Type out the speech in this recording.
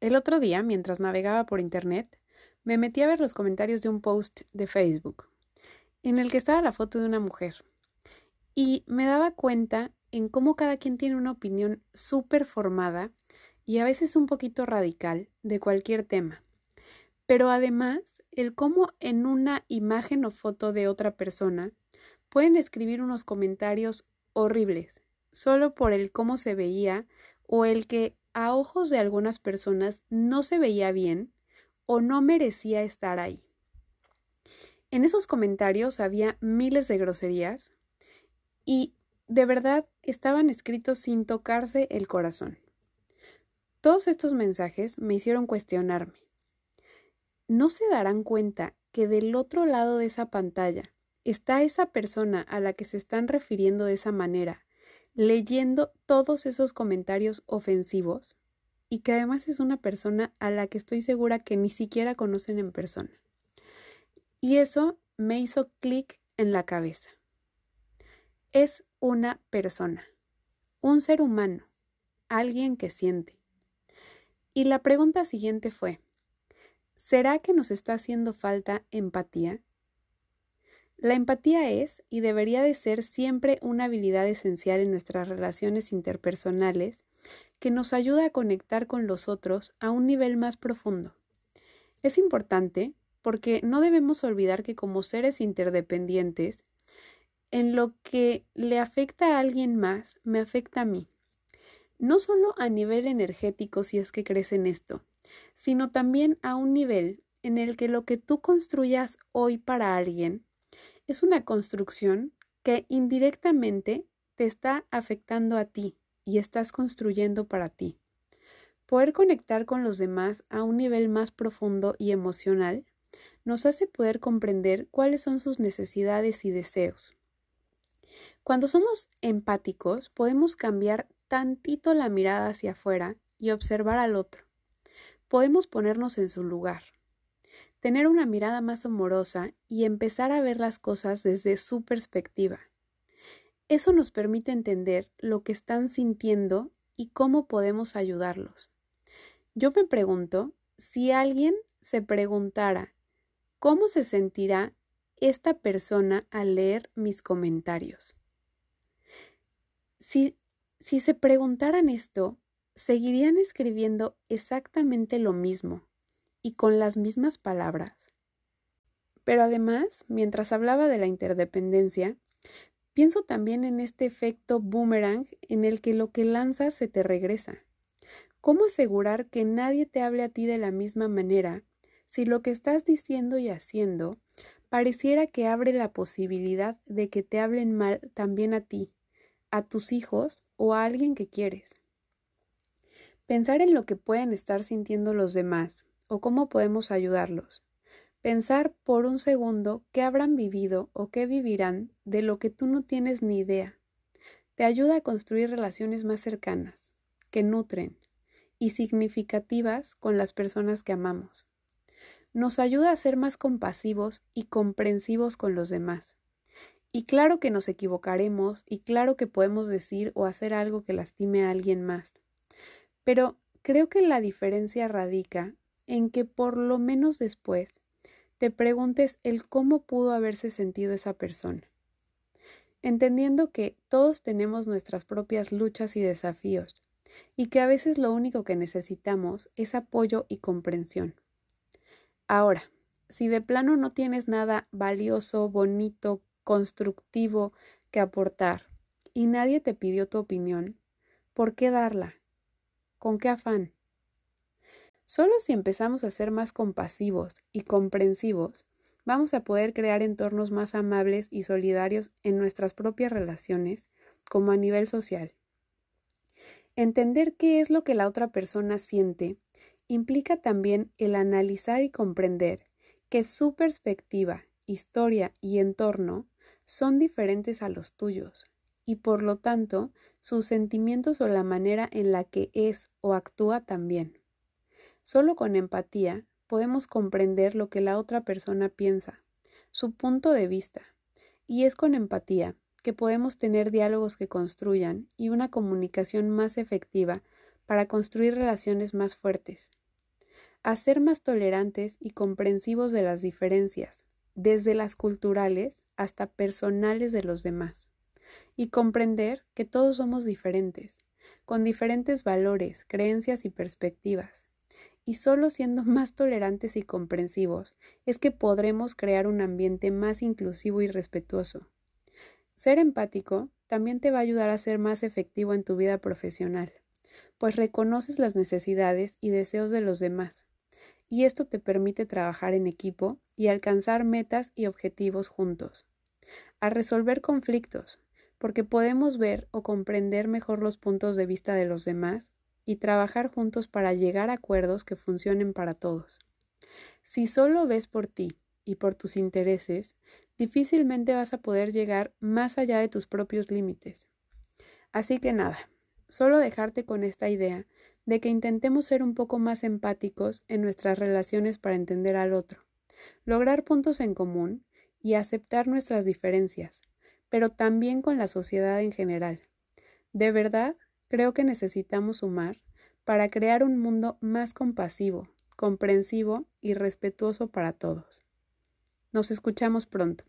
El otro día, mientras navegaba por Internet, me metí a ver los comentarios de un post de Facebook, en el que estaba la foto de una mujer, y me daba cuenta en cómo cada quien tiene una opinión súper formada y a veces un poquito radical de cualquier tema. Pero además, el cómo en una imagen o foto de otra persona pueden escribir unos comentarios horribles, solo por el cómo se veía o el que a ojos de algunas personas no se veía bien o no merecía estar ahí. En esos comentarios había miles de groserías y de verdad estaban escritos sin tocarse el corazón. Todos estos mensajes me hicieron cuestionarme. ¿No se darán cuenta que del otro lado de esa pantalla está esa persona a la que se están refiriendo de esa manera leyendo todos esos comentarios ofensivos y que además es una persona a la que estoy segura que ni siquiera conocen en persona. Y eso me hizo clic en la cabeza. Es una persona, un ser humano, alguien que siente. Y la pregunta siguiente fue, ¿será que nos está haciendo falta empatía? La empatía es y debería de ser siempre una habilidad esencial en nuestras relaciones interpersonales que nos ayuda a conectar con los otros a un nivel más profundo. Es importante porque no debemos olvidar que como seres interdependientes, en lo que le afecta a alguien más, me afecta a mí. No solo a nivel energético si es que crees en esto, sino también a un nivel en el que lo que tú construyas hoy para alguien es una construcción que indirectamente te está afectando a ti y estás construyendo para ti. Poder conectar con los demás a un nivel más profundo y emocional nos hace poder comprender cuáles son sus necesidades y deseos. Cuando somos empáticos podemos cambiar tantito la mirada hacia afuera y observar al otro. Podemos ponernos en su lugar tener una mirada más amorosa y empezar a ver las cosas desde su perspectiva. Eso nos permite entender lo que están sintiendo y cómo podemos ayudarlos. Yo me pregunto si alguien se preguntara cómo se sentirá esta persona al leer mis comentarios. Si, si se preguntaran esto, seguirían escribiendo exactamente lo mismo y con las mismas palabras. Pero además, mientras hablaba de la interdependencia, pienso también en este efecto boomerang en el que lo que lanzas se te regresa. ¿Cómo asegurar que nadie te hable a ti de la misma manera si lo que estás diciendo y haciendo pareciera que abre la posibilidad de que te hablen mal también a ti, a tus hijos o a alguien que quieres? Pensar en lo que pueden estar sintiendo los demás o cómo podemos ayudarlos. Pensar por un segundo qué habrán vivido o qué vivirán de lo que tú no tienes ni idea. Te ayuda a construir relaciones más cercanas, que nutren y significativas con las personas que amamos. Nos ayuda a ser más compasivos y comprensivos con los demás. Y claro que nos equivocaremos y claro que podemos decir o hacer algo que lastime a alguien más. Pero creo que la diferencia radica en que por lo menos después te preguntes el cómo pudo haberse sentido esa persona, entendiendo que todos tenemos nuestras propias luchas y desafíos, y que a veces lo único que necesitamos es apoyo y comprensión. Ahora, si de plano no tienes nada valioso, bonito, constructivo que aportar y nadie te pidió tu opinión, ¿por qué darla? ¿Con qué afán? Solo si empezamos a ser más compasivos y comprensivos, vamos a poder crear entornos más amables y solidarios en nuestras propias relaciones como a nivel social. Entender qué es lo que la otra persona siente implica también el analizar y comprender que su perspectiva, historia y entorno son diferentes a los tuyos y por lo tanto sus sentimientos o la manera en la que es o actúa también. Solo con empatía podemos comprender lo que la otra persona piensa, su punto de vista, y es con empatía que podemos tener diálogos que construyan y una comunicación más efectiva para construir relaciones más fuertes, a ser más tolerantes y comprensivos de las diferencias, desde las culturales hasta personales de los demás, y comprender que todos somos diferentes, con diferentes valores, creencias y perspectivas. Y solo siendo más tolerantes y comprensivos es que podremos crear un ambiente más inclusivo y respetuoso. Ser empático también te va a ayudar a ser más efectivo en tu vida profesional, pues reconoces las necesidades y deseos de los demás, y esto te permite trabajar en equipo y alcanzar metas y objetivos juntos. A resolver conflictos, porque podemos ver o comprender mejor los puntos de vista de los demás y trabajar juntos para llegar a acuerdos que funcionen para todos. Si solo ves por ti y por tus intereses, difícilmente vas a poder llegar más allá de tus propios límites. Así que nada, solo dejarte con esta idea de que intentemos ser un poco más empáticos en nuestras relaciones para entender al otro, lograr puntos en común y aceptar nuestras diferencias, pero también con la sociedad en general. De verdad, creo que necesitamos sumar para crear un mundo más compasivo, comprensivo y respetuoso para todos. Nos escuchamos pronto.